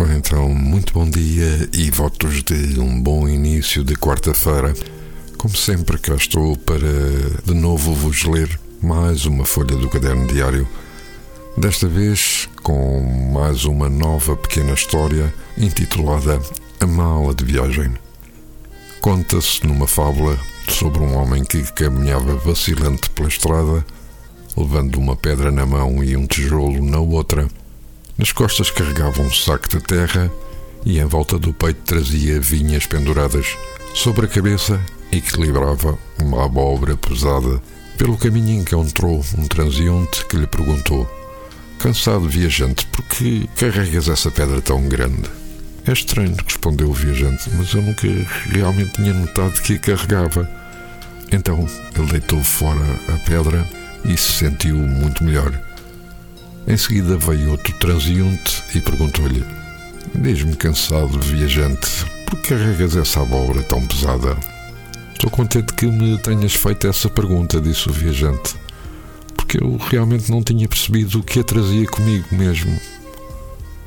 Ora então, muito bom dia e votos de um bom início de quarta-feira. Como sempre, cá estou para de novo vos ler mais uma folha do caderno diário. Desta vez com mais uma nova pequena história intitulada A Mala de Viagem. Conta-se numa fábula sobre um homem que caminhava vacilante pela estrada, levando uma pedra na mão e um tijolo na outra nas costas carregava um saco de terra e em volta do peito trazia vinhas penduradas. Sobre a cabeça equilibrava uma abóbora pesada. Pelo caminho encontrou um transeunte que lhe perguntou: Cansado viajante, por que carregas essa pedra tão grande? É estranho, respondeu o viajante, mas eu nunca realmente tinha notado que a carregava. Então ele deitou fora a pedra e se sentiu muito melhor. Em seguida veio outro transeunte e perguntou-lhe: Diz-me cansado viajante, por que carregas essa abóbora tão pesada? Estou contente que me tenhas feito essa pergunta, disse o viajante, porque eu realmente não tinha percebido o que a trazia comigo mesmo.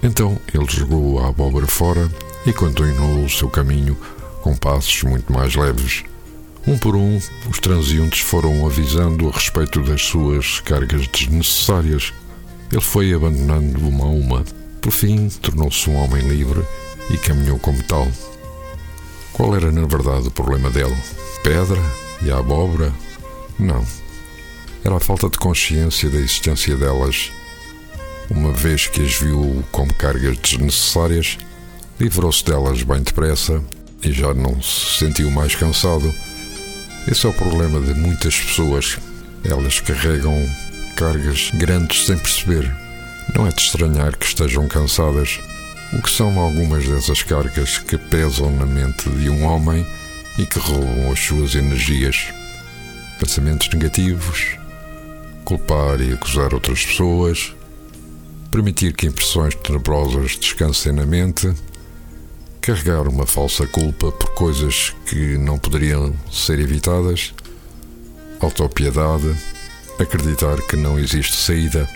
Então ele jogou a abóbora fora e continuou o seu caminho com passos muito mais leves. Um por um, os transeuntes foram avisando a respeito das suas cargas desnecessárias ele foi abandonando uma a uma. Por fim, tornou-se um homem livre e caminhou como tal. Qual era, na verdade, o problema dele? Pedra e a abóbora? Não. Era a falta de consciência da existência delas. Uma vez que as viu como cargas desnecessárias, livrou-se delas bem depressa e já não se sentiu mais cansado. Esse é o problema de muitas pessoas. Elas carregam cargas grandes sem perceber. Não é de estranhar que estejam cansadas. O que são algumas dessas cargas que pesam na mente de um homem e que roubam as suas energias? Pensamentos negativos, culpar e acusar outras pessoas, permitir que impressões tenebrosas descansem na mente, carregar uma falsa culpa por coisas que não poderiam ser evitadas, autopiedade acreditar que não existe saída.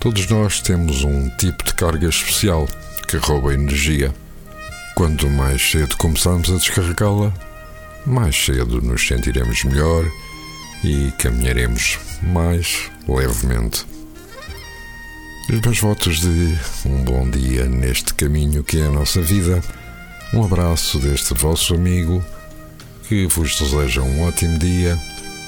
Todos nós temos um tipo de carga especial que rouba energia. Quanto mais cedo começarmos a descarregá-la, mais cedo nos sentiremos melhor e caminharemos mais levemente. Os meus votos de um bom dia neste caminho que é a nossa vida. Um abraço deste vosso amigo que vos deseja um ótimo dia